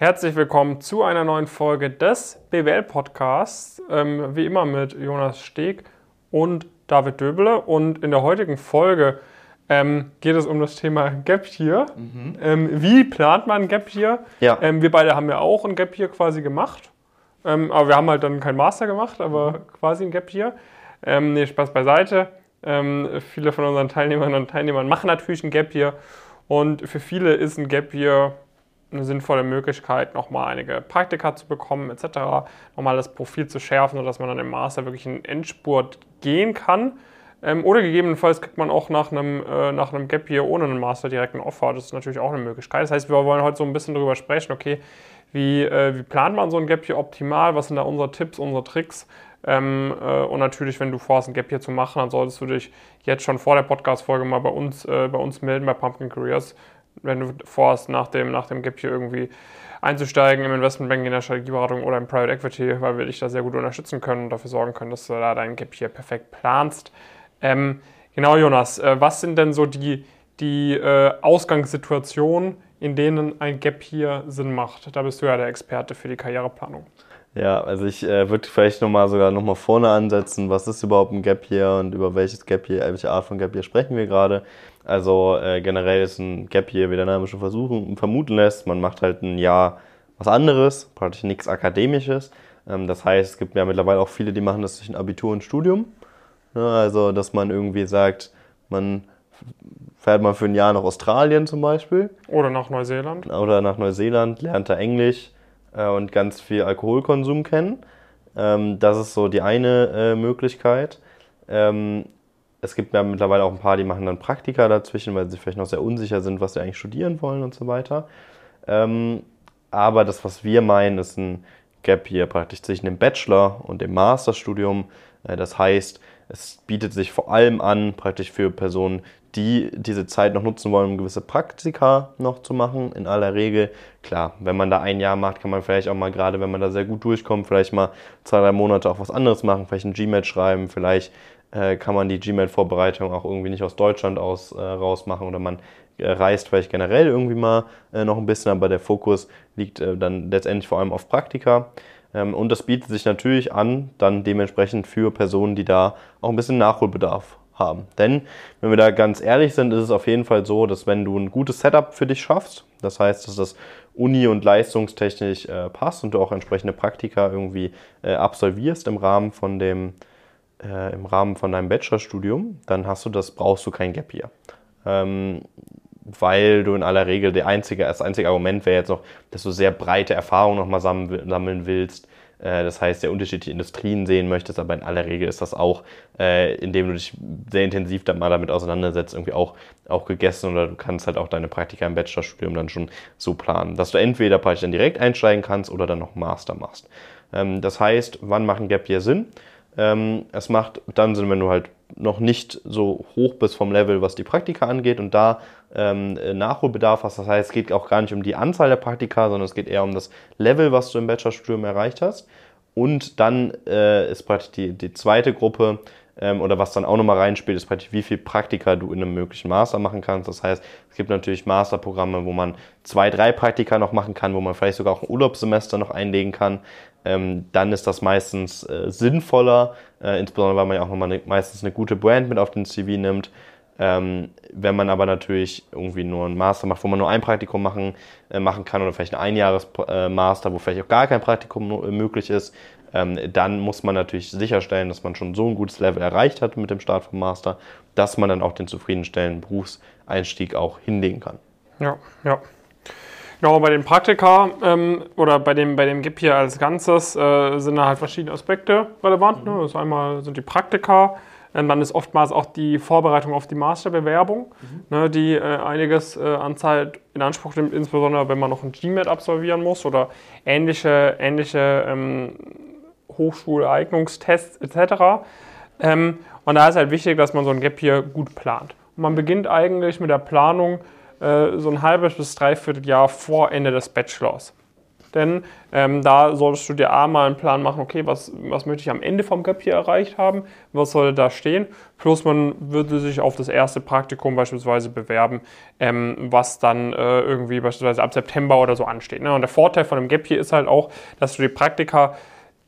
Herzlich willkommen zu einer neuen Folge des BWL-Podcasts. Ähm, wie immer mit Jonas Steg und David Döbele. Und in der heutigen Folge ähm, geht es um das Thema Gap Year. Mhm. Ähm, wie plant man Gap Year? Ja. Ähm, wir beide haben ja auch ein Gap Year quasi gemacht. Ähm, aber wir haben halt dann kein Master gemacht, aber mhm. quasi ein Gap Year. Ähm, nee, Spaß beiseite. Ähm, viele von unseren Teilnehmerinnen und Teilnehmern machen natürlich ein Gap Year. Und für viele ist ein Gap Year eine sinnvolle Möglichkeit, nochmal einige Praktika zu bekommen, etc., nochmal das Profil zu schärfen, sodass man dann im Master wirklich einen Endspurt gehen kann. Ähm, oder gegebenenfalls kriegt man auch nach einem, äh, nach einem Gap Year ohne einen Master direkt einen Offer. Das ist natürlich auch eine Möglichkeit. Das heißt, wir wollen heute so ein bisschen darüber sprechen, okay, wie, äh, wie plant man so ein Gap Year optimal? Was sind da unsere Tipps, unsere Tricks? Ähm, äh, und natürlich, wenn du vorhast, ein Gap Year zu machen, dann solltest du dich jetzt schon vor der Podcast-Folge mal bei uns, äh, bei uns melden, bei Pumpkin Careers. Wenn du vorhast, nach dem, nach dem Gap Year irgendwie einzusteigen im Investmentbanking, in der Strategieberatung oder im Private Equity, weil wir dich da sehr gut unterstützen können und dafür sorgen können, dass du da dein Gap Year perfekt planst. Ähm, genau, Jonas, äh, was sind denn so die, die äh, Ausgangssituationen, in denen ein Gap hier Sinn macht? Da bist du ja der Experte für die Karriereplanung. Ja, also ich äh, würde vielleicht nochmal sogar nochmal vorne ansetzen, was ist überhaupt ein Gap Year und über welches Gap Year, welche Art von Gap Year sprechen wir gerade. Also äh, generell ist ein Gap Year, wie der Name schon versuchen, vermuten lässt, man macht halt ein Jahr was anderes, praktisch nichts Akademisches. Ähm, das heißt, es gibt ja mittlerweile auch viele, die machen das durch ein Abitur und Studium. Ne, also, dass man irgendwie sagt, man fährt mal für ein Jahr nach Australien zum Beispiel. Oder nach Neuseeland. Oder nach Neuseeland, lernt da Englisch äh, und ganz viel Alkoholkonsum kennen. Ähm, das ist so die eine äh, Möglichkeit. Ähm, es gibt ja mittlerweile auch ein paar, die machen dann Praktika dazwischen, weil sie vielleicht noch sehr unsicher sind, was sie eigentlich studieren wollen und so weiter. Ähm, aber das, was wir meinen, ist ein Gap hier praktisch zwischen dem Bachelor und dem Masterstudium. Äh, das heißt, es bietet sich vor allem an, praktisch für Personen, die diese Zeit noch nutzen wollen, um gewisse Praktika noch zu machen. In aller Regel, klar, wenn man da ein Jahr macht, kann man vielleicht auch mal, gerade wenn man da sehr gut durchkommt, vielleicht mal zwei, drei Monate auch was anderes machen, vielleicht ein GMAT schreiben, vielleicht äh, kann man die GMAT-Vorbereitung auch irgendwie nicht aus Deutschland aus äh, raus machen oder man äh, reist vielleicht generell irgendwie mal äh, noch ein bisschen, aber der Fokus liegt äh, dann letztendlich vor allem auf Praktika. Ähm, und das bietet sich natürlich an, dann dementsprechend für Personen, die da auch ein bisschen Nachholbedarf haben. Denn, wenn wir da ganz ehrlich sind, ist es auf jeden Fall so, dass wenn du ein gutes Setup für dich schaffst, das heißt, dass das uni- und leistungstechnisch äh, passt und du auch entsprechende Praktika irgendwie äh, absolvierst im Rahmen von dem, äh, im Rahmen von deinem Bachelorstudium, dann hast du das, brauchst du kein Gap hier. Ähm, weil du in aller Regel der einzige, das einzige Argument wäre jetzt noch, dass du sehr breite Erfahrungen nochmal sammeln willst. Äh, das heißt, sehr unterschiedliche Industrien sehen möchtest, aber in aller Regel ist das auch, äh, indem du dich sehr intensiv dann mal damit auseinandersetzt, irgendwie auch, auch gegessen oder du kannst halt auch deine Praktika im Bachelorstudium dann schon so planen, dass du entweder praktisch dann direkt einsteigen kannst oder dann noch Master machst. Ähm, das heißt, wann machen Gap Year Sinn? Ähm, es macht dann Sinn, wenn du halt noch nicht so hoch bist vom Level, was die Praktika angeht und da Nachholbedarf hast. Das heißt, es geht auch gar nicht um die Anzahl der Praktika, sondern es geht eher um das Level, was du im Bachelorstudium erreicht hast. Und dann äh, ist praktisch die, die zweite Gruppe, ähm, oder was dann auch nochmal reinspielt, ist praktisch, wie viel Praktika du in einem möglichen Master machen kannst. Das heißt, es gibt natürlich Masterprogramme, wo man zwei, drei Praktika noch machen kann, wo man vielleicht sogar auch ein Urlaubssemester noch einlegen kann. Ähm, dann ist das meistens äh, sinnvoller, äh, insbesondere weil man ja auch nochmal ne, meistens eine gute Brand mit auf den CV nimmt. Ähm, wenn man aber natürlich irgendwie nur einen Master macht, wo man nur ein Praktikum machen, äh, machen kann oder vielleicht ein Einjahres-Master, wo vielleicht auch gar kein Praktikum möglich ist, ähm, dann muss man natürlich sicherstellen, dass man schon so ein gutes Level erreicht hat mit dem Start vom Master, dass man dann auch den zufriedenstellenden Berufseinstieg auch hinlegen kann. Ja, ja. Genau, bei den Praktika ähm, oder bei dem, bei dem GIP hier als Ganzes äh, sind da halt verschiedene Aspekte relevant. Ne? Das einmal sind die Praktika, dann ist oftmals auch die Vorbereitung auf die Masterbewerbung, mhm. ne, die äh, einiges äh, an Zeit in Anspruch nimmt, insbesondere wenn man noch ein GMAT absolvieren muss oder ähnliche, ähnliche ähm, Hochschuleignungstests etc. Ähm, und da ist halt wichtig, dass man so ein Gap hier gut plant. Und man beginnt eigentlich mit der Planung äh, so ein halbes bis dreiviertel Jahr vor Ende des Bachelors. Denn ähm, da solltest du dir A mal einen Plan machen, okay, was, was möchte ich am Ende vom Gap hier erreicht haben, was soll da stehen, plus man würde sich auf das erste Praktikum beispielsweise bewerben, ähm, was dann äh, irgendwie beispielsweise ab September oder so ansteht. Ne? Und der Vorteil von einem Gap hier ist halt auch, dass du die Praktika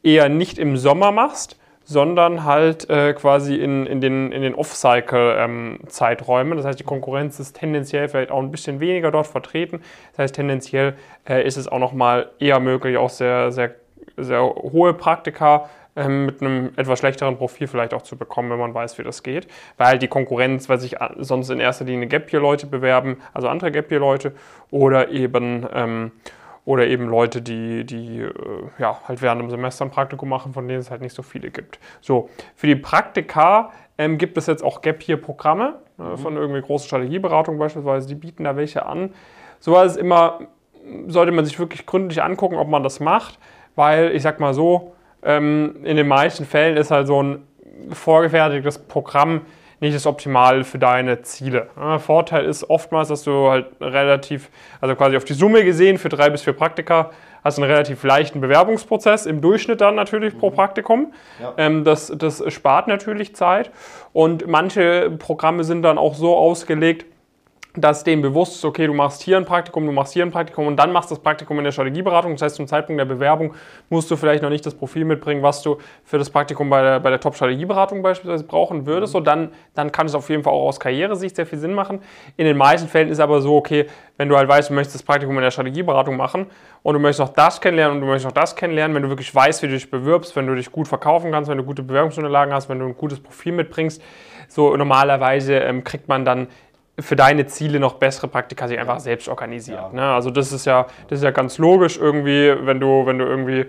eher nicht im Sommer machst, sondern halt äh, quasi in, in den, in den Off-Cycle-Zeiträumen. Ähm, das heißt, die Konkurrenz ist tendenziell vielleicht auch ein bisschen weniger dort vertreten. Das heißt, tendenziell äh, ist es auch nochmal eher möglich, auch sehr, sehr, sehr hohe Praktika ähm, mit einem etwas schlechteren Profil vielleicht auch zu bekommen, wenn man weiß, wie das geht. Weil die Konkurrenz, weil sich sonst in erster Linie Gap-Year-Leute bewerben, also andere Gap-Year-Leute oder eben... Ähm, oder eben Leute, die, die äh, ja, halt während dem Semester ein Praktikum machen, von denen es halt nicht so viele gibt. So, für die Praktika ähm, gibt es jetzt auch Gap-Year-Programme äh, mhm. von irgendwie großen Strategieberatungen beispielsweise, die bieten da welche an. So ist immer, sollte man sich wirklich gründlich angucken, ob man das macht, weil ich sag mal so, ähm, in den meisten Fällen ist halt so ein vorgefertigtes Programm nicht das Optimale für deine Ziele. Vorteil ist oftmals, dass du halt relativ, also quasi auf die Summe gesehen für drei bis vier Praktika, hast einen relativ leichten Bewerbungsprozess, im Durchschnitt dann natürlich pro mhm. Praktikum. Ja. Ähm, das, das spart natürlich Zeit und manche Programme sind dann auch so ausgelegt, dass dem bewusst ist, okay, du machst hier ein Praktikum, du machst hier ein Praktikum und dann machst das Praktikum in der Strategieberatung. Das heißt, zum Zeitpunkt der Bewerbung musst du vielleicht noch nicht das Profil mitbringen, was du für das Praktikum bei der, bei der Top-Strategieberatung beispielsweise brauchen würdest. Und dann, dann kann es auf jeden Fall auch aus Karrieresicht sehr viel Sinn machen. In den meisten Fällen ist aber so, okay, wenn du halt weißt, du möchtest das Praktikum in der Strategieberatung machen und du möchtest noch das kennenlernen und du möchtest noch das kennenlernen, wenn du wirklich weißt, wie du dich bewirbst, wenn du dich gut verkaufen kannst, wenn du gute Bewerbungsunterlagen hast, wenn du ein gutes Profil mitbringst, so normalerweise ähm, kriegt man dann für deine Ziele noch bessere Praktika sich einfach selbst organisiert. Ja. Ne? Also das ist ja, das ist ja ganz logisch irgendwie, wenn du, wenn du irgendwie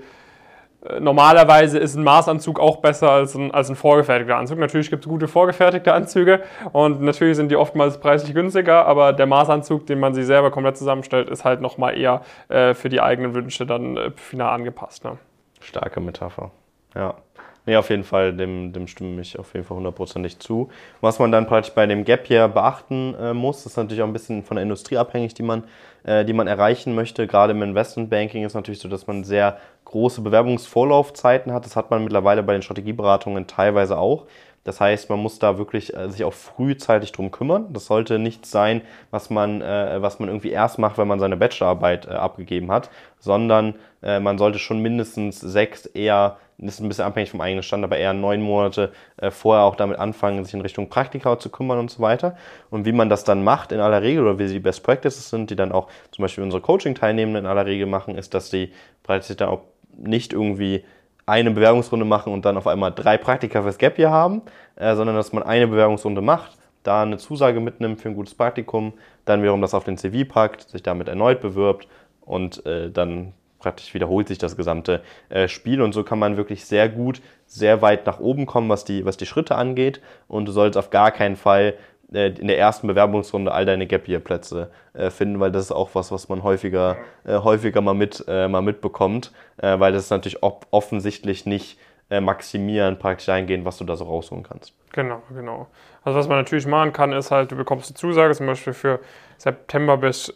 äh, normalerweise ist ein Maßanzug auch besser als ein, als ein vorgefertigter Anzug. Natürlich gibt es gute vorgefertigte Anzüge und natürlich sind die oftmals preislich günstiger, aber der Maßanzug, den man sich selber komplett zusammenstellt, ist halt nochmal eher äh, für die eigenen Wünsche dann äh, final angepasst. Ne? Starke Metapher. Ja. Nee, auf jeden Fall, dem, dem stimme ich auf jeden Fall hundertprozentig zu. Was man dann praktisch bei dem Gap hier beachten äh, muss, ist natürlich auch ein bisschen von der Industrie abhängig, die man, äh, die man erreichen möchte. Gerade im Investmentbanking ist natürlich so, dass man sehr große Bewerbungsvorlaufzeiten hat. Das hat man mittlerweile bei den Strategieberatungen teilweise auch. Das heißt, man muss da wirklich äh, sich auch frühzeitig drum kümmern. Das sollte nichts sein, was man, äh, was man irgendwie erst macht, wenn man seine Bachelorarbeit äh, abgegeben hat, sondern äh, man sollte schon mindestens sechs, eher, das ist ein bisschen abhängig vom eigenen Stand, aber eher neun Monate äh, vorher auch damit anfangen, sich in Richtung Praktika zu kümmern und so weiter. Und wie man das dann macht in aller Regel oder wie die Best Practices sind, die dann auch zum Beispiel unsere Coaching-Teilnehmenden in aller Regel machen, ist, dass die praktisch dann auch nicht irgendwie eine Bewerbungsrunde machen und dann auf einmal drei Praktika fürs Gap Year haben, äh, sondern dass man eine Bewerbungsrunde macht, da eine Zusage mitnimmt für ein gutes Praktikum, dann wiederum das auf den CV packt, sich damit erneut bewirbt und äh, dann praktisch wiederholt sich das gesamte äh, Spiel. Und so kann man wirklich sehr gut, sehr weit nach oben kommen, was die, was die Schritte angeht. Und du sollst auf gar keinen Fall in der ersten Bewerbungsrunde all deine Gap Year Plätze äh, finden, weil das ist auch was, was man häufiger, äh, häufiger mal, mit, äh, mal mitbekommt, äh, weil das ist natürlich offensichtlich nicht äh, maximieren, praktisch eingehen, was du da so rausholen kannst. Genau, genau. Also was man natürlich machen kann, ist halt, du bekommst eine Zusage zum Beispiel für September bis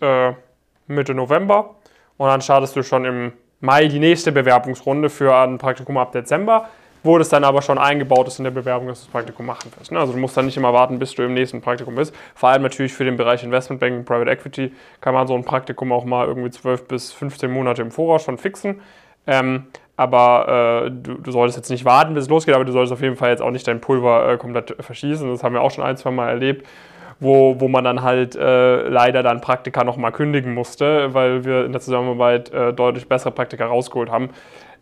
Mitte November und dann startest du schon im Mai die nächste Bewerbungsrunde für ein Praktikum ab Dezember wo das dann aber schon eingebaut ist in der Bewerbung, dass du das Praktikum machen wirst. Ne? Also du musst dann nicht immer warten, bis du im nächsten Praktikum bist. Vor allem natürlich für den Bereich Investmentbanking, Private Equity kann man so ein Praktikum auch mal irgendwie 12 bis 15 Monate im Voraus schon fixen. Ähm, aber äh, du, du, solltest jetzt nicht warten, bis es losgeht, aber du solltest auf jeden Fall jetzt auch nicht dein Pulver äh, komplett verschießen. Das haben wir auch schon ein, zwei Mal erlebt, wo, wo man dann halt äh, leider dann Praktika nochmal kündigen musste, weil wir in der Zusammenarbeit äh, deutlich bessere Praktika rausgeholt haben.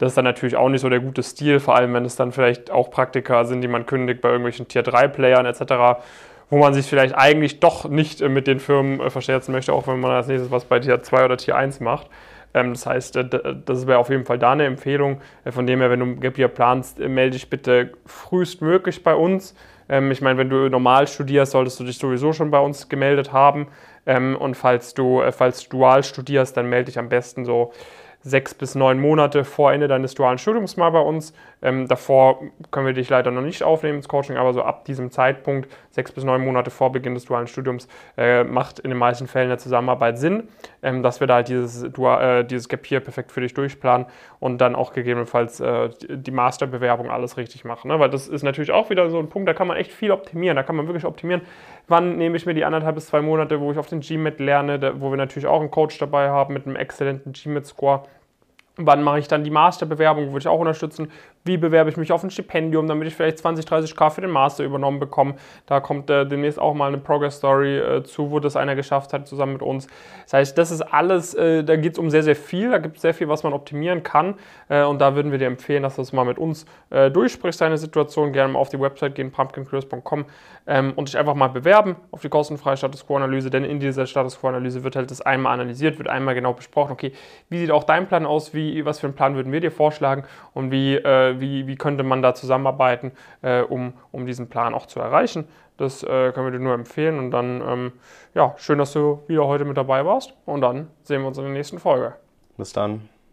Das ist dann natürlich auch nicht so der gute Stil, vor allem wenn es dann vielleicht auch Praktika sind, die man kündigt bei irgendwelchen Tier-3-Playern etc., wo man sich vielleicht eigentlich doch nicht äh, mit den Firmen äh, verscherzen möchte, auch wenn man als nächstes was bei Tier 2 oder Tier 1 macht. Ähm, das heißt, äh, das wäre auf jeden Fall da eine Empfehlung. Von dem her, wenn du Gap Year planst, melde dich bitte frühestmöglich bei uns. Ähm, ich meine, wenn du normal studierst, solltest du dich sowieso schon bei uns gemeldet haben. Ähm, und falls du, falls du dual studierst, dann melde dich am besten so sechs bis neun Monate vor Ende deines dualen Studiums mal bei uns. Ähm, davor können wir dich leider noch nicht aufnehmen ins Coaching, aber so ab diesem Zeitpunkt, sechs bis neun Monate vor Beginn des dualen Studiums, äh, macht in den meisten Fällen eine Zusammenarbeit Sinn, ähm, dass wir da halt dieses, Dual, äh, dieses Gap hier perfekt für dich durchplanen und dann auch gegebenenfalls äh, die Masterbewerbung alles richtig machen. Ne? Weil das ist natürlich auch wieder so ein Punkt, da kann man echt viel optimieren. Da kann man wirklich optimieren, wann nehme ich mir die anderthalb bis zwei Monate, wo ich auf den GMAT lerne, wo wir natürlich auch einen Coach dabei haben mit einem exzellenten GMAT-Score. Wann mache ich dann die Masterbewerbung, würde ich auch unterstützen. Wie bewerbe ich mich auf ein Stipendium, damit ich vielleicht 20, 30k für den Master übernommen bekomme. Da kommt äh, demnächst auch mal eine Progress Story äh, zu, wo das einer geschafft hat, zusammen mit uns. Das heißt, das ist alles, äh, da geht es um sehr, sehr viel. Da gibt es sehr viel, was man optimieren kann. Äh, und da würden wir dir empfehlen, dass du das mal mit uns äh, durchsprichst, deine Situation. Gerne mal auf die Website gehen, pumpkincurious.com ähm, und dich einfach mal bewerben auf die kostenfreie Status Quo-Analyse. Denn in dieser Status Quo-Analyse wird halt das einmal analysiert, wird einmal genau besprochen, okay, wie sieht auch dein Plan aus, wie was für einen Plan würden wir dir vorschlagen und wie, äh, wie, wie könnte man da zusammenarbeiten, äh, um, um diesen Plan auch zu erreichen. Das äh, können wir dir nur empfehlen und dann, ähm, ja, schön, dass du wieder heute mit dabei warst und dann sehen wir uns in der nächsten Folge. Bis dann.